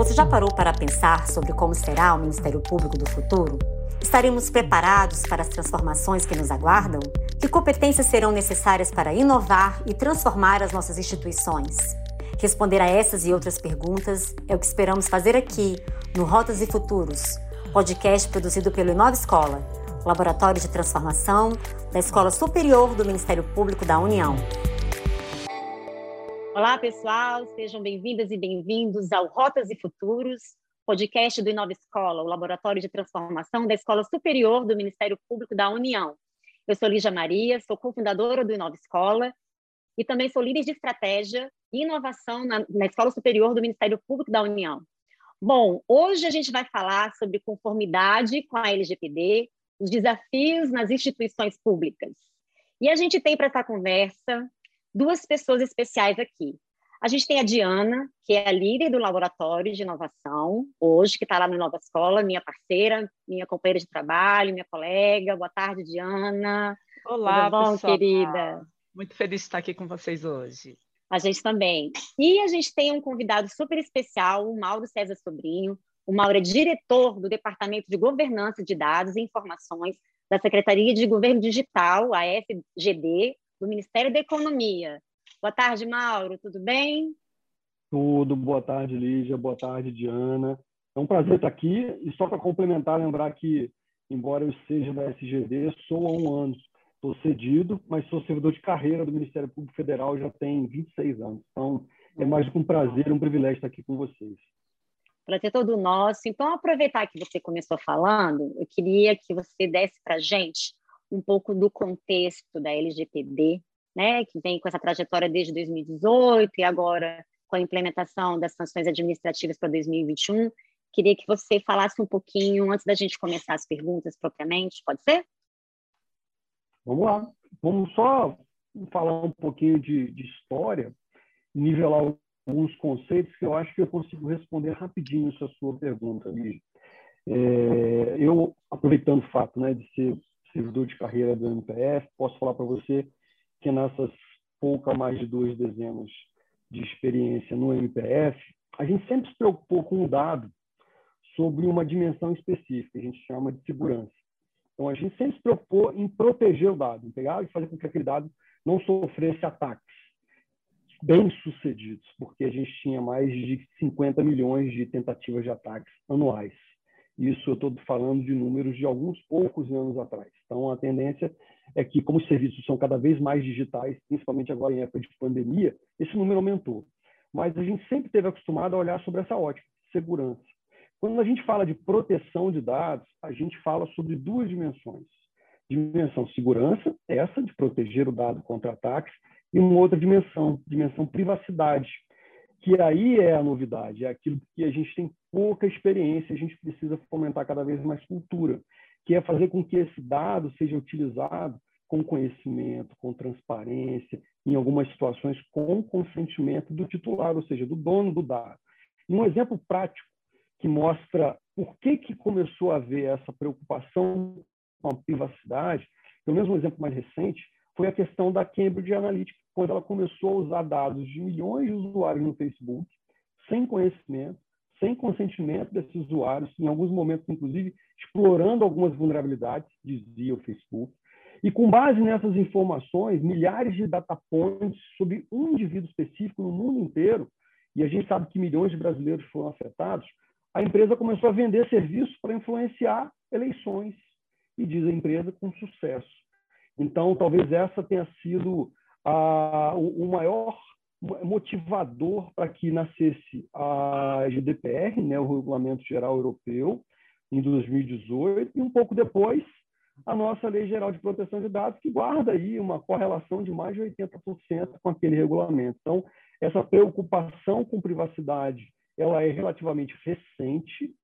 Você já parou para pensar sobre como será o Ministério Público do futuro? Estaremos preparados para as transformações que nos aguardam? Que competências serão necessárias para inovar e transformar as nossas instituições? Responder a essas e outras perguntas é o que esperamos fazer aqui, no Rotas e Futuros, podcast produzido pelo Inova Escola, Laboratório de Transformação da Escola Superior do Ministério Público da União. Olá, pessoal, sejam bem-vindas e bem-vindos ao Rotas e Futuros, podcast do Inova Escola, o Laboratório de Transformação da Escola Superior do Ministério Público da União. Eu sou Lígia Maria, sou cofundadora do Inova Escola e também sou líder de estratégia e inovação na, na Escola Superior do Ministério Público da União. Bom, hoje a gente vai falar sobre conformidade com a LGPD, os desafios nas instituições públicas. E a gente tem para essa conversa duas pessoas especiais aqui. A gente tem a Diana, que é a líder do laboratório de inovação, hoje, que está lá no Nova Escola, minha parceira, minha companheira de trabalho, minha colega. Boa tarde, Diana. Olá, Tudo bom, pessoal. querida? Muito feliz de estar aqui com vocês hoje. A gente também. E a gente tem um convidado super especial, o Mauro César Sobrinho. O Mauro é diretor do Departamento de Governança de Dados e Informações da Secretaria de Governo Digital, a FGD, do Ministério da Economia. Boa tarde, Mauro, tudo bem? Tudo, boa tarde, Lígia, boa tarde, Diana. É um prazer estar aqui e só para complementar, lembrar que, embora eu seja da SGD, sou há um ano. Estou cedido, mas sou servidor de carreira do Ministério Público Federal já tem 26 anos. Então, é mais do que um prazer, um privilégio estar aqui com vocês. Prazer todo nosso. Então, aproveitar que você começou falando, eu queria que você desse para a gente um pouco do contexto da LGPD, né, que vem com essa trajetória desde 2018 e agora com a implementação das sanções administrativas para 2021. Queria que você falasse um pouquinho antes da gente começar as perguntas propriamente, pode ser? Vamos lá. Vamos só falar um pouquinho de, de história, nivelar alguns conceitos que eu acho que eu consigo responder rapidinho essa sua pergunta, Lígia. É, eu, aproveitando o fato né, de ser servidor de carreira do MPF, posso falar para você que nessas pouca mais de duas dezenas de experiência no MPF, a gente sempre se preocupou com um dado sobre uma dimensão específica, a gente chama de segurança. Então, a gente sempre se preocupou em proteger o dado, em pegar e fazer com que aquele dado não sofresse ataques bem-sucedidos, porque a gente tinha mais de 50 milhões de tentativas de ataques anuais. Isso eu estou falando de números de alguns poucos anos atrás. Então, a tendência é que, como os serviços são cada vez mais digitais, principalmente agora em época de pandemia, esse número aumentou. Mas a gente sempre esteve acostumado a olhar sobre essa ótica, segurança. Quando a gente fala de proteção de dados, a gente fala sobre duas dimensões. Dimensão segurança, essa de proteger o dado contra ataques, e uma outra dimensão, dimensão privacidade, que aí é a novidade, é aquilo que a gente tem pouca experiência, a gente precisa fomentar cada vez mais cultura, que é fazer com que esse dado seja utilizado com conhecimento, com transparência, em algumas situações com consentimento do titular, ou seja, do dono do dado. E um exemplo prático que mostra por que, que começou a haver essa preocupação com a privacidade, pelo menos um exemplo mais recente, foi a questão da Cambridge Analytica, quando ela começou a usar dados de milhões de usuários no Facebook, sem conhecimento, sem consentimento desses usuários, em alguns momentos, inclusive, explorando algumas vulnerabilidades, dizia o Facebook. E com base nessas informações, milhares de data points sobre um indivíduo específico no mundo inteiro, e a gente sabe que milhões de brasileiros foram afetados, a empresa começou a vender serviços para influenciar eleições, e diz a empresa com sucesso. Então, talvez essa tenha sido a, o, o maior motivador para que nascesse a GDPR, né, o Regulamento Geral Europeu, em 2018, e um pouco depois a nossa Lei Geral de Proteção de Dados, que guarda aí uma correlação de mais de 80% com aquele regulamento. Então, essa preocupação com privacidade ela é relativamente recente.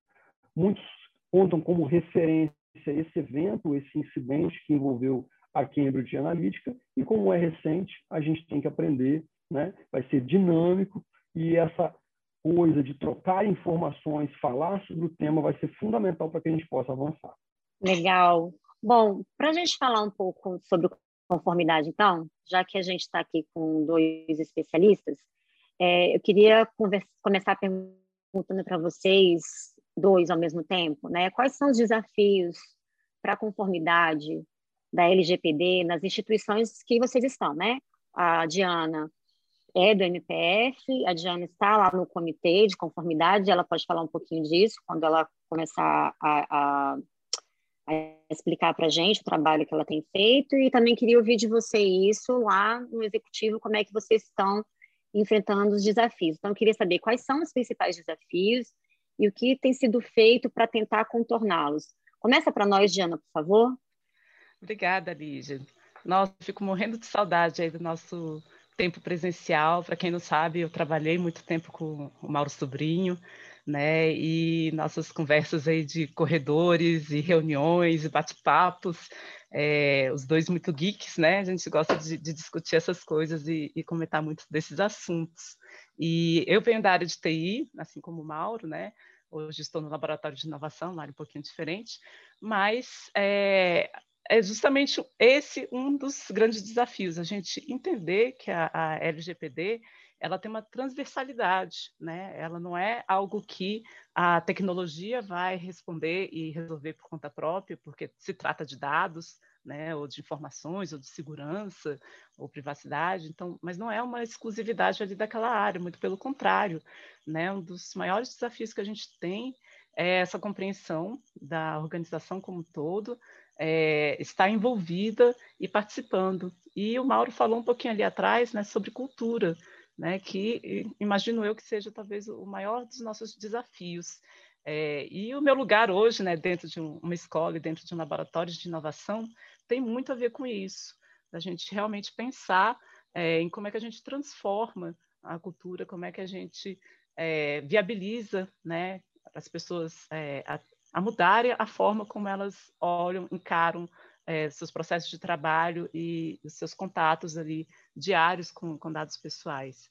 Muitos contam como referência esse evento, esse incidente que envolveu a Cambridge Analytica, e como é recente, a gente tem que aprender né? vai ser dinâmico e essa coisa de trocar informações, falar sobre o tema vai ser fundamental para que a gente possa avançar. Legal. Bom, para a gente falar um pouco sobre conformidade, então, já que a gente está aqui com dois especialistas, é, eu queria começar perguntando para vocês dois ao mesmo tempo, né? Quais são os desafios para a conformidade da LGPD nas instituições que vocês estão, né? A Diana é do MPF, a Diana está lá no comitê de conformidade, ela pode falar um pouquinho disso quando ela começar a, a, a explicar para a gente o trabalho que ela tem feito, e também queria ouvir de você isso lá no executivo, como é que vocês estão enfrentando os desafios. Então, eu queria saber quais são os principais desafios e o que tem sido feito para tentar contorná-los. Começa para nós, Diana, por favor. Obrigada, Lígia. Nossa, fico morrendo de saudade aí do nosso tempo presencial. Para quem não sabe, eu trabalhei muito tempo com o Mauro Sobrinho, né? E nossas conversas aí de corredores e reuniões e bate-papos, é, os dois muito geeks, né? A gente gosta de, de discutir essas coisas e, e, comentar muito desses assuntos. E eu venho da área de TI, assim como o Mauro, né? Hoje estou no laboratório de inovação, área um pouquinho diferente, mas é, é justamente esse um dos grandes desafios, a gente entender que a, a LGPD ela tem uma transversalidade, né? Ela não é algo que a tecnologia vai responder e resolver por conta própria, porque se trata de dados, né? Ou de informações, ou de segurança, ou privacidade. Então, mas não é uma exclusividade ali daquela área, muito pelo contrário, né? Um dos maiores desafios que a gente tem é essa compreensão da organização como um todo, é, está envolvida e participando. E o Mauro falou um pouquinho ali atrás né, sobre cultura, né, que imagino eu que seja talvez o maior dos nossos desafios. É, e o meu lugar hoje, né, dentro de uma escola e dentro de um laboratório de inovação, tem muito a ver com isso, da gente realmente pensar é, em como é que a gente transforma a cultura, como é que a gente é, viabiliza né, as pessoas é, a, a mudarem a forma como elas olham, encaram é, seus processos de trabalho e os seus contatos ali diários com, com dados pessoais.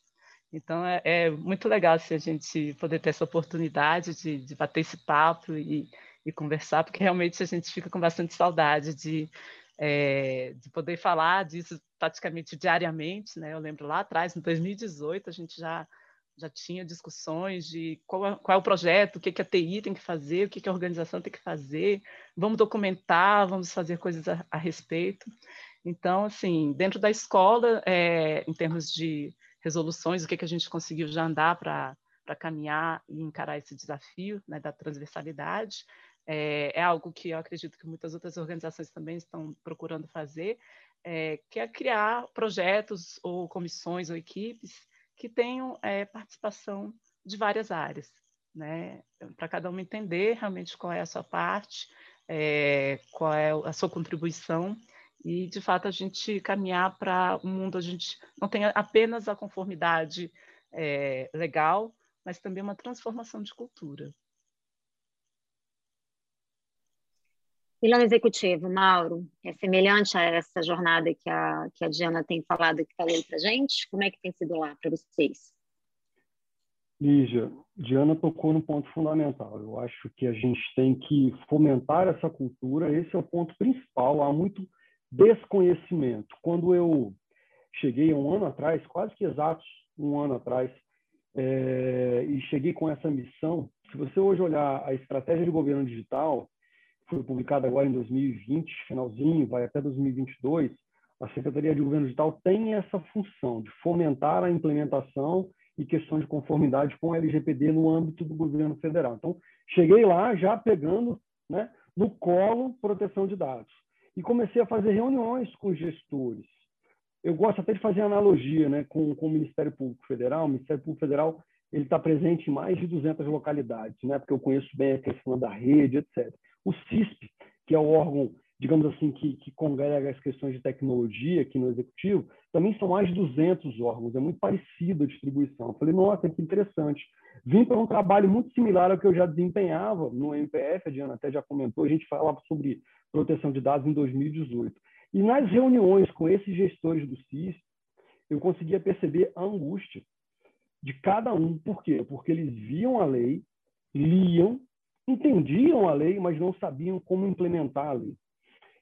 Então, é, é, muito legal se a gente poder ter essa oportunidade de, de bater esse papo e, e, conversar, porque realmente a gente fica com bastante saudade de, é, de poder falar disso praticamente diariamente. Né? Eu lembro lá atrás, em 2018, a gente já já tinha discussões de qual é, qual é o projeto, o que, que a TI tem que fazer, o que, que a organização tem que fazer, vamos documentar, vamos fazer coisas a, a respeito. Então, assim, dentro da escola, é, em termos de resoluções, o que, que a gente conseguiu já andar para caminhar e encarar esse desafio né, da transversalidade, é, é, algo que eu acredito que muitas outras organizações também estão procurando fazer, é, que é criar projetos ou comissões ou equipes que tenham é, participação de várias áreas, né? Para cada um entender realmente qual é a sua parte, é, qual é a sua contribuição e, de fato, a gente caminhar para um mundo onde a gente não tenha apenas a conformidade é, legal, mas também uma transformação de cultura. Pilão executivo, Mauro, é semelhante a essa jornada que a, que a Diana tem falado, que falou para a gente? Como é que tem sido lá para vocês? Lígia, Diana tocou no ponto fundamental. Eu acho que a gente tem que fomentar essa cultura, esse é o ponto principal. Há muito desconhecimento. Quando eu cheguei um ano atrás, quase que exatos um ano atrás, é, e cheguei com essa missão, se você hoje olhar a estratégia de governo digital, foi publicada agora em 2020, finalzinho, vai até 2022, a Secretaria de Governo Digital tem essa função de fomentar a implementação e questão de conformidade com a LGPD no âmbito do governo federal. Então, cheguei lá já pegando né, no colo proteção de dados e comecei a fazer reuniões com gestores. Eu gosto até de fazer analogia né, com, com o Ministério Público Federal. O Ministério Público Federal ele está presente em mais de 200 localidades, né, porque eu conheço bem a questão da rede, etc. O CISP, que é o órgão, digamos assim, que, que congrega as questões de tecnologia aqui no Executivo, também são mais de 200 órgãos, é muito parecido a distribuição. Eu falei, nossa, que interessante. Vim para um trabalho muito similar ao que eu já desempenhava no MPF, a Diana até já comentou, a gente falava sobre proteção de dados em 2018. E nas reuniões com esses gestores do CISP, eu conseguia perceber a angústia de cada um. Por quê? Porque eles viam a lei, liam, entendiam a lei, mas não sabiam como implementar a lei.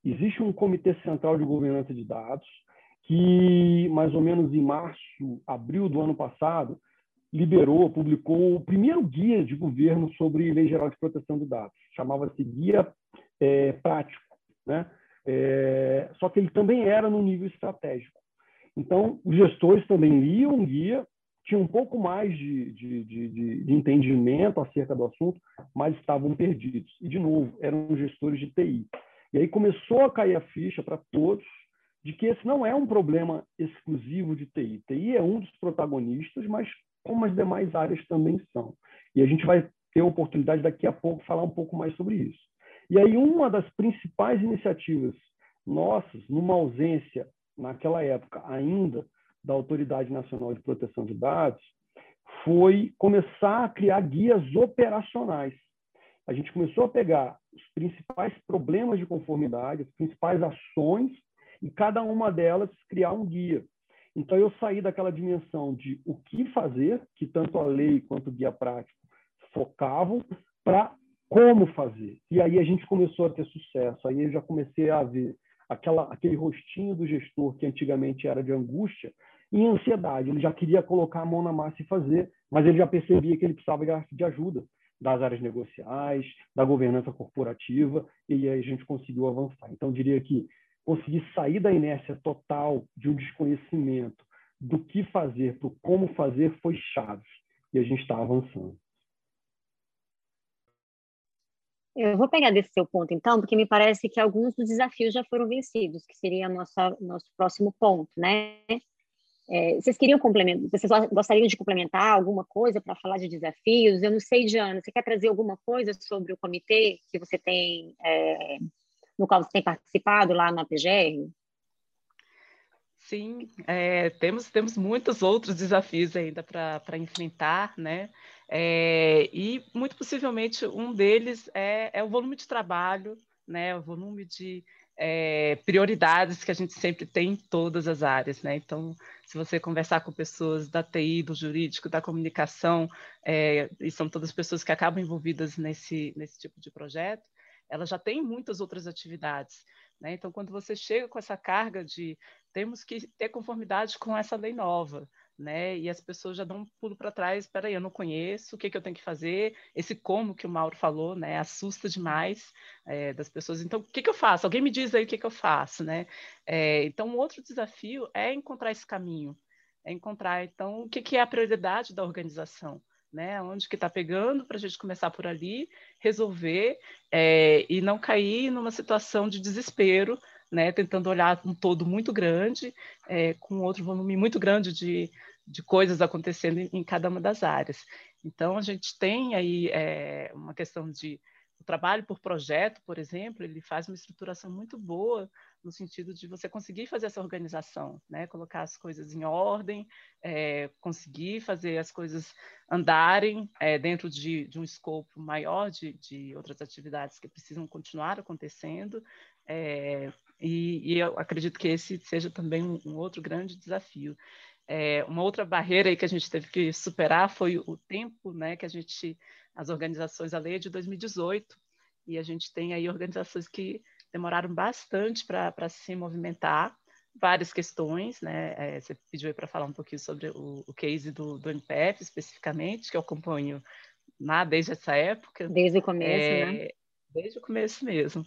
Existe um Comitê Central de Governança de Dados que, mais ou menos em março, abril do ano passado, liberou, publicou o primeiro guia de governo sobre Lei Geral de Proteção de Dados. Chamava-se Guia é, Prático. Né? É, só que ele também era no nível estratégico. Então, os gestores também liam o guia, tinham um pouco mais de, de, de, de, entendimento acerca do assunto, mas estavam perdidos. E, de novo, eram gestores de TI. E aí começou a cair a ficha para todos de que esse não é um problema exclusivo de TI. TI é um dos protagonistas, mas como as demais áreas também são. E a gente vai ter a oportunidade daqui a pouco falar um pouco mais sobre isso. E aí uma das principais iniciativas nossas, numa ausência naquela época ainda da Autoridade Nacional de Proteção de Dados, foi começar a criar guias operacionais. A gente começou a pegar os principais problemas de conformidade, as principais ações, e cada uma delas criar um guia. Então, eu saí daquela dimensão de o que fazer, que tanto a lei quanto o guia prático focavam, para como fazer. E aí a gente começou a ter sucesso. Aí eu já comecei a ver aquela, aquele rostinho do gestor que antigamente era de angústia em ansiedade. Ele já queria colocar a mão na massa e fazer, mas ele já percebia que ele precisava de ajuda das áreas negociais, da governança corporativa, e aí a gente conseguiu avançar. Então, diria que conseguir sair da inércia total de um desconhecimento do que fazer, do como fazer, foi chave. E a gente está avançando. Eu vou pegar desse seu ponto, então, porque me parece que alguns dos desafios já foram vencidos, que seria nossa, nosso próximo ponto, né? É, vocês queriam complementar, vocês gostariam de complementar alguma coisa para falar de desafios? Eu não sei, Diana, você quer trazer alguma coisa sobre o comitê que você tem, é, no qual você tem participado lá na PGR? Sim, é, temos, temos muitos outros desafios ainda para enfrentar, né? É, e muito possivelmente um deles é, é, o volume de trabalho, né? O volume de é, prioridades que a gente sempre tem em todas as áreas, né? Então, se você conversar com pessoas da TI, do jurídico, da comunicação, é, e são todas pessoas que acabam envolvidas nesse, nesse tipo de projeto, elas já têm muitas outras atividades. Né? Então, quando você chega com essa carga de temos que ter conformidade com essa lei nova, né? E as pessoas já dão um pulo para trás, espera aí, eu não conheço, o que, que eu tenho que fazer? Esse como que o Mauro falou, né? Assusta demais é, das pessoas. Então, o que, que eu faço? Alguém me diz aí o que, que eu faço, né? É, então, outro desafio é encontrar esse caminho, é encontrar, então, o que, que é a prioridade da organização, né? Onde que está pegando para a gente começar por ali, resolver é, e não cair numa situação de desespero, né? Tentando olhar um todo muito grande, é, com outro volume muito grande de, de coisas acontecendo em, em, cada uma das áreas. Então a gente tem aí é, uma questão de o trabalho por projeto, por exemplo, ele faz uma estruturação muito boa no sentido de você conseguir fazer essa organização, né? colocar as coisas em ordem, é, conseguir fazer as coisas andarem é, dentro de, de, um escopo maior de, de, outras atividades que precisam continuar acontecendo. É, e, e, eu acredito que esse seja também um, um outro grande desafio. É, uma outra barreira aí que a gente teve que superar foi o tempo né, que a gente, as organizações, a lei é de 2018, e a gente tem aí organizações que demoraram bastante para se movimentar, várias questões, né? É, você pediu para falar um pouquinho sobre o, o case do, do NPF especificamente, que eu acompanho lá desde essa época. Desde o começo, é, né? Desde o começo mesmo.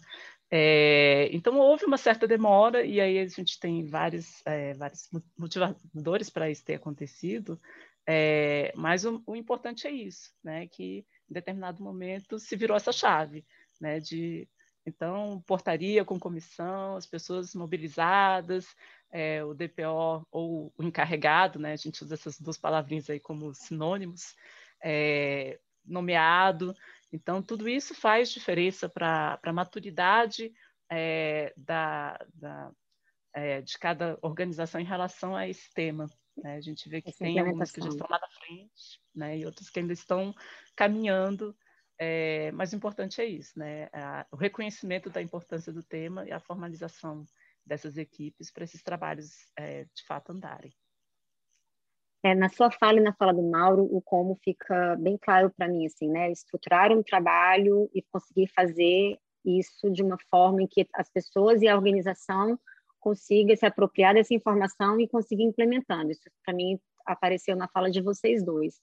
É, então houve uma certa demora e aí a gente tem vários, é, vários motivadores para isso ter acontecido, é, mas o, o, importante é isso, né? Que em determinado momento se virou essa chave, né? De então, portaria com comissão, as pessoas mobilizadas, o DPO ou o encarregado, né? A gente usa essas duas palavrinhas aí como sinônimos, nomeado. Então, tudo isso faz diferença para a maturidade é, da, da é, de cada organização em relação a esse tema. Né? A gente vê que Essa tem algumas que já estão lá na frente, né? e outras que ainda estão caminhando é, mas o importante é isso, né? o reconhecimento da importância do tema e a formalização dessas equipes para esses trabalhos é, de fato andarem. É, na sua fala e na fala do Mauro, o como fica bem claro para mim, assim, né? Estruturar um trabalho e conseguir fazer isso de uma forma em que as pessoas e a organização consigam se apropriar dessa informação e conseguir implementando. Isso, para mim, apareceu na fala de vocês dois.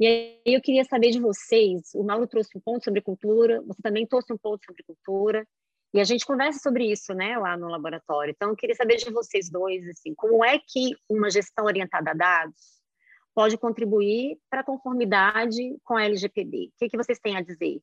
E aí eu queria saber de vocês, o Mauro trouxe um ponto sobre cultura, você também trouxe um ponto sobre cultura, e a gente conversa sobre isso, né, lá no laboratório. Então, eu queria saber de vocês dois, assim, como é que uma gestão orientada a dados pode contribuir para a conformidade com a LGPD? O que, que vocês têm a dizer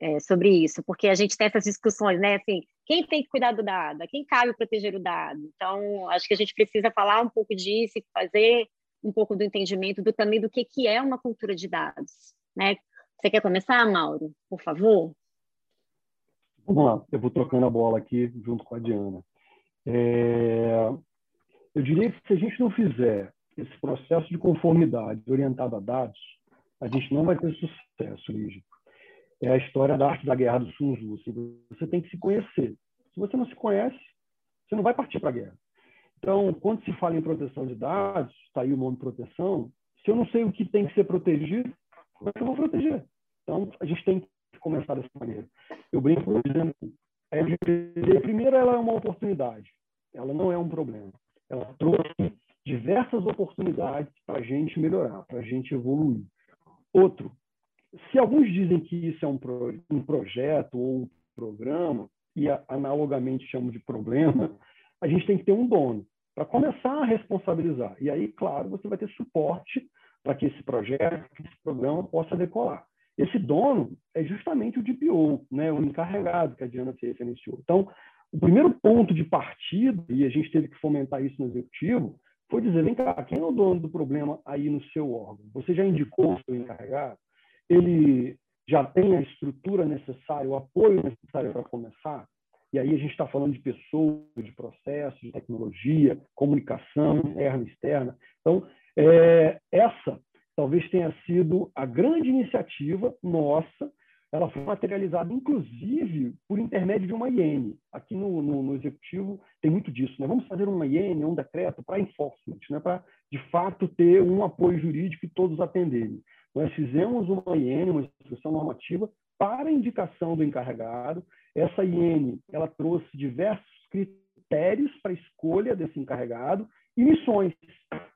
é, sobre isso? Porque a gente tem essas discussões, né, assim, quem tem que cuidar do dado? Quem cabe proteger o dado? Então, acho que a gente precisa falar um pouco disso e fazer um pouco do entendimento do também do que, que é uma cultura de dados, né? Você quer começar, Mauro, por favor? Vamos lá, eu vou trocando a bola aqui junto com a Diana. É... Eu diria que se a gente não fizer esse processo de conformidade orientado a dados, a gente não vai ter sucesso, Lígia. É a história da arte da guerra do Sun Tzu. Assim, você tem que se conhecer. Se você não se conhece, você não vai partir para a guerra. Então, quando se fala em proteção de dados, está aí o nome proteção, se eu não sei o que tem que ser protegido, como é que eu vou proteger? Então, a gente tem que começar dessa maneira. Eu brinco, por exemplo, a LGPD, primeiro, ela é uma oportunidade, ela não é um problema. Ela trouxe diversas oportunidades para a gente melhorar, para a gente evoluir. Outro, se alguns dizem que isso é um, pro, um projeto ou um programa, e analogamente chamam de problema, a gente tem que ter um dono para começar a responsabilizar. E aí, claro, você vai ter suporte para que esse projeto, que esse programa possa decolar. Esse dono é justamente o DPO, né, o encarregado que a Diana referenciou. Então, o primeiro ponto de partida, e a gente teve que fomentar isso no executivo, foi dizer: vem cá, quem é o dono do problema aí no seu órgão? Você já indicou o seu encarregado? Ele já tem a estrutura necessária, o apoio necessário para começar? E aí a gente está falando de pessoas, de processos, de tecnologia, comunicação interna e externa. Então, é, essa talvez tenha sido a grande iniciativa nossa. Ela foi materializada, inclusive, por intermédio de uma IN. Aqui no, no, no Executivo tem muito disso. Né? Vamos fazer uma IN, um decreto para enforcement, né? para, de fato, ter um apoio jurídico e todos atenderem. Nós fizemos uma IN, uma instrução normativa, para indicação do encarregado. Essa IN ela trouxe diversos critérios para escolha desse encarregado e missões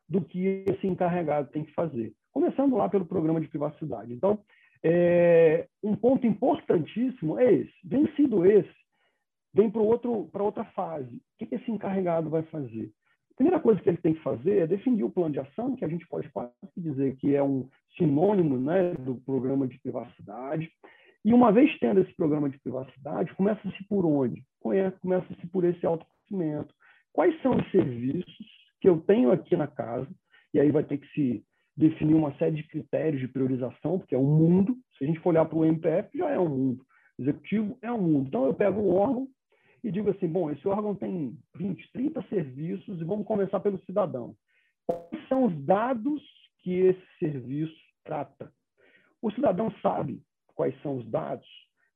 do que esse encarregado tem que fazer. Começando lá pelo programa de privacidade. Então, é, um ponto importantíssimo é esse. Vencido esse, vem para outra fase. O que esse encarregado vai fazer? A primeira coisa que ele tem que fazer é definir o plano de ação, que a gente pode quase dizer que é um sinônimo né, do programa de privacidade. E uma vez tendo esse programa de privacidade, começa-se por onde? Começa-se por esse autoconhecimento. Quais são os serviços que eu tenho aqui na casa? E aí vai ter que se definir uma série de critérios de priorização, porque é um mundo. Se a gente for olhar para o MPF, já é um mundo. Executivo é um mundo. Então, eu pego um órgão e digo assim: bom, esse órgão tem 20, 30 serviços e vamos começar pelo cidadão. Quais são os dados que esse serviço trata? O cidadão sabe quais são os dados,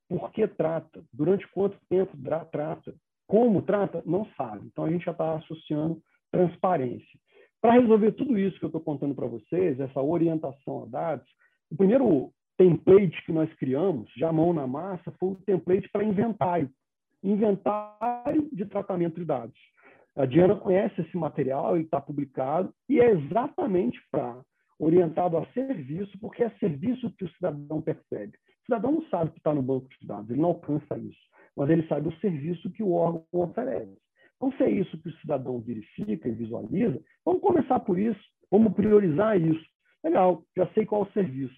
por que trata, durante quanto tempo trata, como trata, não sabe. Então, a gente já está associando transparência. Para resolver tudo isso que eu estou contando para vocês, essa orientação a dados, o primeiro template que nós criamos, já mão na massa, foi o template para inventário. Inventário de tratamento de dados. A Diana conhece esse material, ele está publicado, e é exatamente para orientado a serviço, porque é serviço que o cidadão percebe. O cidadão não sabe que está no banco de dados, ele não alcança isso, mas ele sabe o serviço que o órgão oferece. Então, se é isso que o cidadão verifica e visualiza, vamos começar por isso, vamos priorizar isso. Legal, já sei qual é o serviço.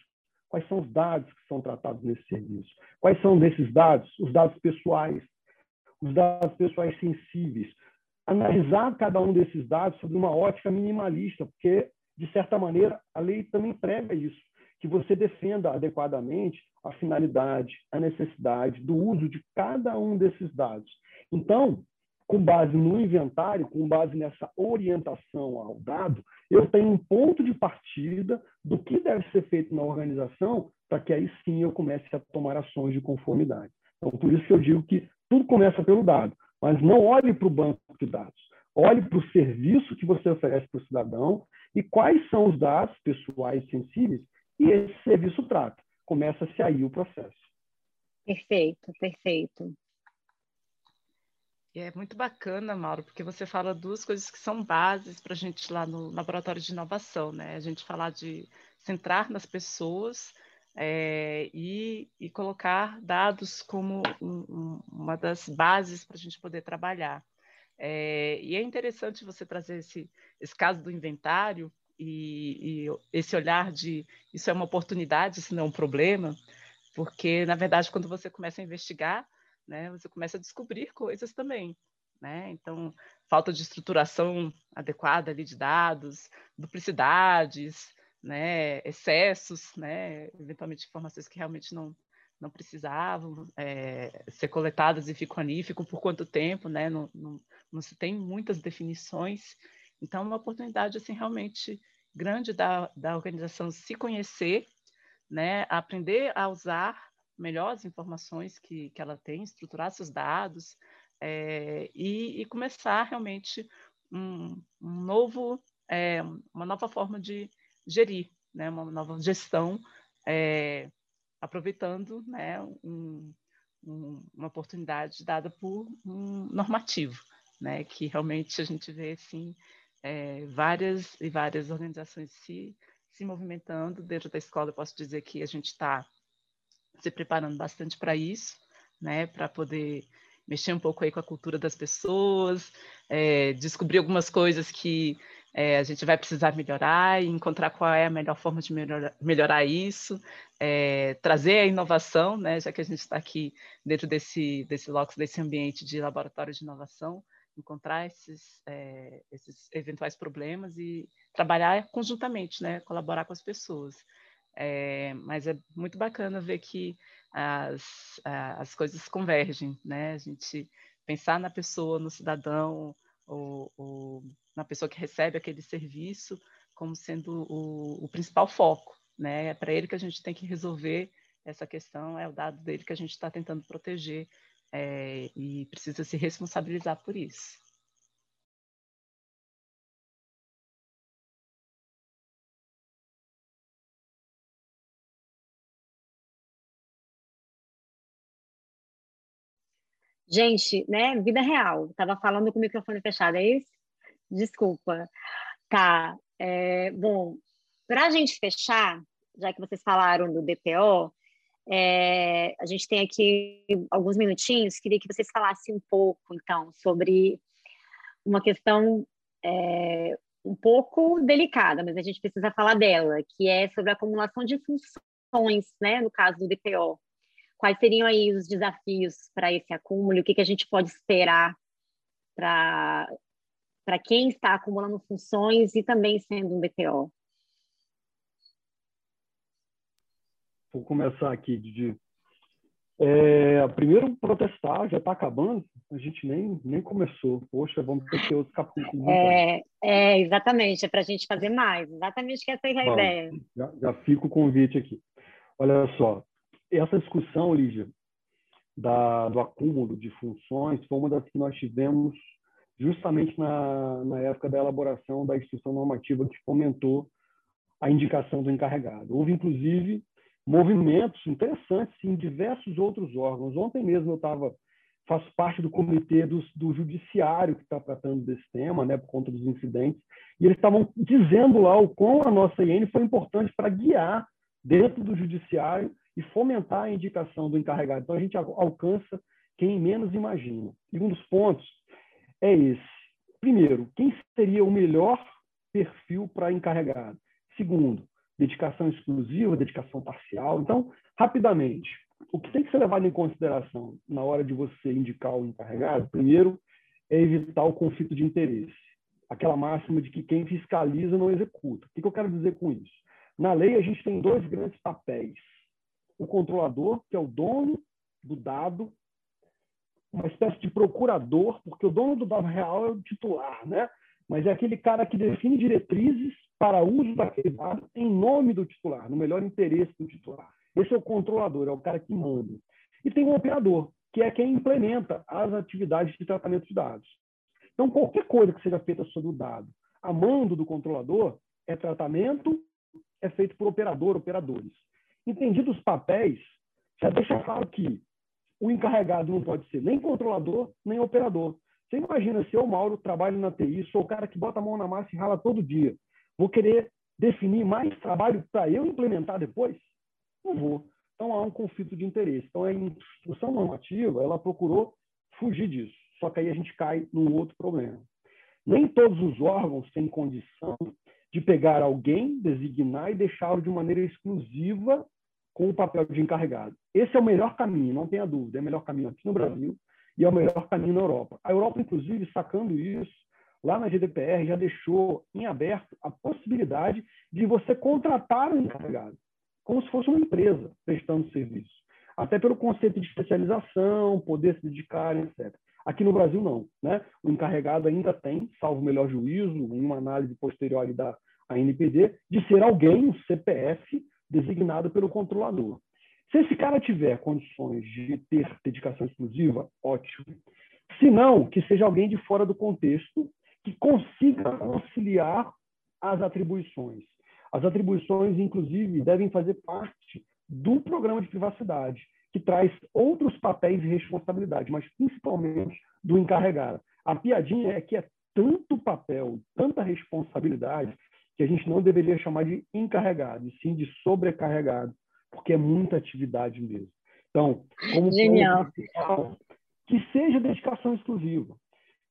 Quais são os dados que são tratados nesse serviço? Quais são desses dados? Os dados pessoais, os dados pessoais sensíveis. Analisar cada um desses dados sob uma ótica minimalista, porque, de certa maneira, a lei também prega isso que você defenda adequadamente a finalidade, a necessidade do uso de cada um desses dados. Então, com base no inventário, com base nessa orientação ao dado, eu tenho um ponto de partida do que deve ser feito na organização para que aí sim eu comece a tomar ações de conformidade. Então, por isso que eu digo que tudo começa pelo dado, mas não olhe para o banco de dados. Olhe para o serviço que você oferece para o cidadão e quais são os dados pessoais sensíveis e esse serviço trata. Começa-se aí o processo. Perfeito, perfeito. E é muito bacana, Mauro, porque você fala duas coisas que são bases para a gente lá no laboratório de inovação, né? A gente falar de centrar nas pessoas é, e, e, colocar dados como um, um, uma das bases para a gente poder trabalhar. É, e é interessante você trazer esse, esse caso do inventário e, e, esse olhar de isso é uma oportunidade, isso não é um problema, porque, na verdade, quando você começa a investigar, né, você começa a descobrir coisas também. Né? Então, falta de estruturação adequada ali de dados, duplicidades, né, excessos, né, eventualmente informações que realmente não, não precisavam é, ser coletadas e ficam ali, ficam por quanto tempo, né, não, não, não se tem muitas definições. Então, é uma oportunidade assim, realmente grande da, da organização se conhecer, né, aprender a usar melhor as informações que, que ela tem, estruturar seus dados é, e, e, começar realmente um, um novo, é, uma nova forma de gerir, né, uma nova gestão, é, aproveitando né, um, um, uma oportunidade dada por um normativo, né, que realmente a gente vê assim, várias e várias organizações se, se movimentando dentro da escola. Eu posso dizer que a gente está se preparando bastante para isso, né, para poder mexer um pouco aí com a cultura das pessoas, é, descobrir algumas coisas que é, a gente vai precisar melhorar e encontrar qual é a melhor forma de melhorar, melhorar isso, é, trazer a inovação, né, já que a gente está aqui dentro desse, desse LOX, desse ambiente de laboratório de inovação, encontrar esses, é, esses eventuais problemas e trabalhar conjuntamente, né, colaborar com as pessoas. É, mas é muito bacana ver que as, as coisas convergem, né? A gente pensar na pessoa, no cidadão, ou, ou na pessoa que recebe aquele serviço como sendo o, o principal foco, né? É para ele que a gente tem que resolver essa questão, é o dado dele que a gente está tentando proteger é, e precisa se responsabilizar por isso. Gente, né? Vida real. Tava falando com o microfone fechado, é isso? Desculpa. Tá. É, bom, para a gente fechar, já que vocês falaram do DPO, é, a gente tem aqui alguns minutinhos. Queria que vocês falassem um pouco, então, sobre uma questão é, um pouco delicada, mas a gente precisa falar dela, que é sobre a acumulação de funções, né? No caso do DPO. Quais seriam aí os desafios para esse acúmulo? O que, que a gente pode esperar para quem está acumulando funções e também sendo um BPO? Vou começar aqui, Didi. É, primeiro, protestar já está acabando, a gente nem, nem começou. Poxa, vamos ter que outro capítulo. É, é, exatamente, é para a gente fazer mais. Exatamente que essa é a Bom, ideia. Já, já fica o convite aqui. Olha só, essa discussão, Lígia, da, do acúmulo de funções foi uma das que nós tivemos justamente na, na época da elaboração da instrução normativa que fomentou a indicação do encarregado. Houve, inclusive, movimentos interessantes em diversos outros órgãos. Ontem mesmo eu estava faço parte do comitê do, do judiciário que está tratando desse tema, né, por conta dos incidentes, e eles estavam dizendo lá o quão a nossa IN foi importante para guiar dentro do judiciário e fomentar a indicação do encarregado. Então, a gente alcança quem menos imagina. E um dos pontos é esse. Primeiro, quem seria o melhor perfil para encarregado? Segundo, dedicação exclusiva, dedicação parcial. Então, rapidamente, o que tem que ser levado em consideração na hora de você indicar o encarregado, primeiro, é evitar o conflito de interesse. Aquela máxima de que quem fiscaliza não executa. O que eu quero dizer com isso? Na lei, a gente tem dois grandes papéis o controlador, que é o dono do dado, uma espécie de procurador, porque o dono do dado real é o titular, né? Mas é aquele cara que define diretrizes para uso daquele dado em nome do titular, no melhor interesse do titular. Esse é o controlador, é o cara que manda. E tem o operador, que é quem implementa as atividades de tratamento de dados. Então, qualquer coisa que seja feita sobre o dado a mando do controlador é tratamento, é feito por operador, operadores. Entendidos os papéis, já deixa claro que o encarregado não pode ser nem controlador, nem operador. Você imagina se eu, Mauro, trabalho na TI, sou o cara que bota a mão na massa e rala todo dia. Vou querer definir mais trabalho para eu implementar depois? Não vou. Então há um conflito de interesse. Então a instrução normativa ela procurou fugir disso. Só que aí a gente cai num outro problema. Nem todos os órgãos têm condição de pegar alguém, designar e deixá-lo de maneira exclusiva com o papel de encarregado. Esse é o melhor caminho, não tenha dúvida. É o melhor caminho aqui no Brasil e é o melhor caminho na Europa. A Europa, inclusive, sacando isso, lá na GDPR já deixou em aberto a possibilidade de você contratar um encarregado, como se fosse uma empresa prestando serviço. Até pelo conceito de especialização, poder se dedicar, etc. Aqui no Brasil, não. Né? O encarregado ainda tem, salvo o melhor juízo, em uma análise posterior da ANPD, de ser alguém, um CPF, designado pelo controlador. Se esse cara tiver condições de ter dedicação exclusiva, ótimo. Se não, que seja alguém de fora do contexto que consiga auxiliar as atribuições. As atribuições, inclusive, devem fazer parte do programa de privacidade, que traz outros papéis e responsabilidade, mas principalmente do encarregado. A piadinha é que é tanto papel, tanta responsabilidade, que a gente não deveria chamar de encarregado, e sim de sobrecarregado, porque é muita atividade mesmo. Então, como Genial. que seja dedicação exclusiva.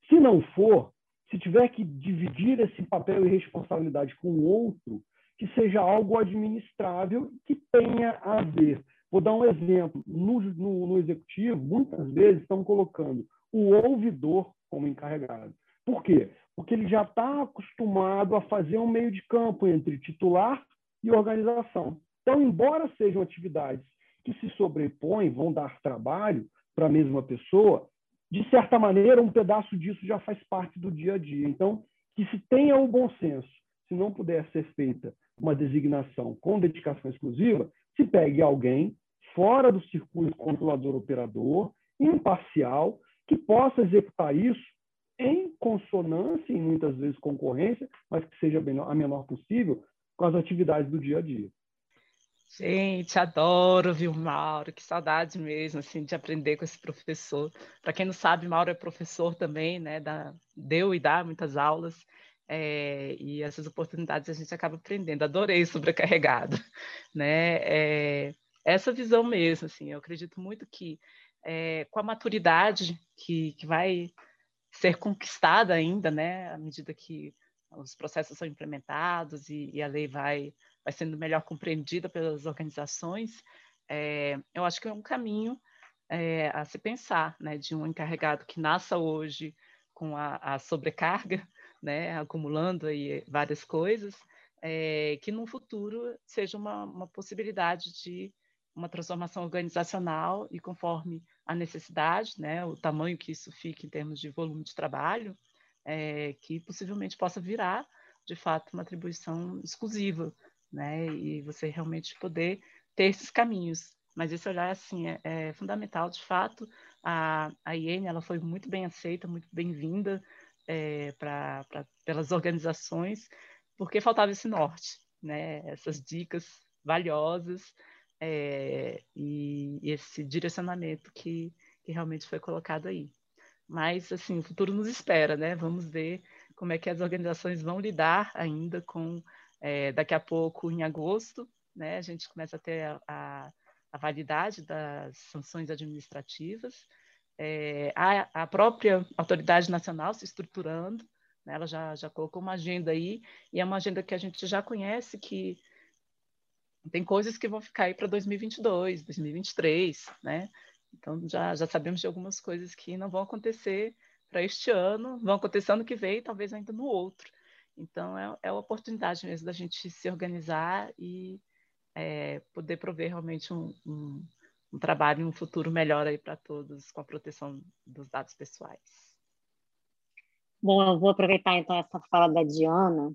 Se não for, se tiver que dividir esse papel e responsabilidade com outro, que seja algo administrável que tenha a ver. Vou dar um exemplo. No, no, no executivo, muitas vezes estão colocando o ouvidor como encarregado. Por quê? Porque ele já está acostumado a fazer um meio de campo entre titular e organização. Então, embora sejam atividades que se sobrepõem, vão dar trabalho para a mesma pessoa, de certa maneira, um pedaço disso já faz parte do dia a dia. Então, que se tenha o bom senso, se não puder ser feita uma designação com dedicação exclusiva, se pegue alguém fora do circuito controlador-operador, imparcial, que possa executar isso em consonância e muitas vezes concorrência, mas que seja a menor possível com as atividades do dia a dia. Gente, adoro, viu, Mauro? Que saudade mesmo, assim, de aprender com esse professor. Para quem não sabe, Mauro é professor também, né? Da, deu e dá muitas aulas. É, e essas oportunidades a gente acaba aprendendo. Adorei sobrecarregado, né? É, essa visão mesmo, assim, eu acredito muito que é, com a maturidade que, que vai ser conquistada ainda, né? À medida que os processos são implementados e, e a lei vai vai sendo melhor compreendida pelas organizações, é, eu acho que é um caminho é, a se pensar, né, de um encarregado que nasça hoje com a, a sobrecarga, né, acumulando aí várias coisas, é, que no futuro seja uma, uma possibilidade de uma transformação organizacional e conforme a necessidade, né, o tamanho que isso fique em termos de volume de trabalho, é, que possivelmente possa virar, de fato, uma atribuição exclusiva né? E você realmente poder ter esses caminhos. Mas esse olhar, assim, é, é fundamental, de fato. A, a ela foi muito bem aceita, muito bem-vinda é, pelas organizações, porque faltava esse norte, né? Essas dicas valiosas é, e, esse direcionamento que, que realmente foi colocado aí. Mas, assim, o futuro nos espera, né? Vamos ver como é que as organizações vão lidar ainda com é, daqui a pouco, em agosto, né, a gente começa a ter a, a, a validade das sanções administrativas, é, a, a, própria autoridade nacional se estruturando, né, ela já, já colocou uma agenda aí, e é uma agenda que a gente já conhece, que tem coisas que vão ficar aí para 2022, 2023, né? Então já, já sabemos de algumas coisas que não vão acontecer para este ano, vão acontecer ano que vem, talvez ainda no outro. Então, é, é a oportunidade mesmo da gente se organizar e é, poder prover realmente um, um, um trabalho e um futuro melhor aí para todos com a proteção dos dados pessoais. Bom, eu vou aproveitar então essa fala da Diana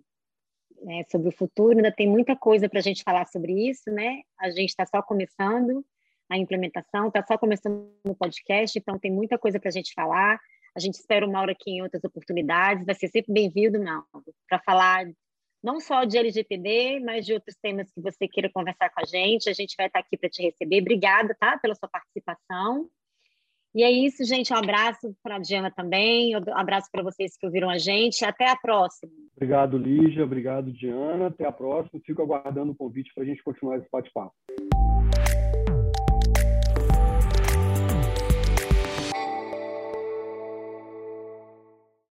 né, sobre o futuro. Ainda tem muita coisa para a gente falar sobre isso, né? A gente está só começando a implementação, está só começando o podcast, então tem muita coisa para a gente falar. A gente espera o Mauro aqui em outras oportunidades. Vai ser sempre bem-vindo, Mauro, para falar não só de LGPD, mas de outros temas que você queira conversar com a gente. A gente vai estar aqui para te receber. Obrigada, tá, pela sua participação. E é isso, gente. Um abraço para a Diana também, um abraço para vocês que ouviram a gente. Até a próxima. Obrigado, Lígia. Obrigado, Diana. Até a próxima. Fico aguardando o convite para a gente continuar esse bate-papo.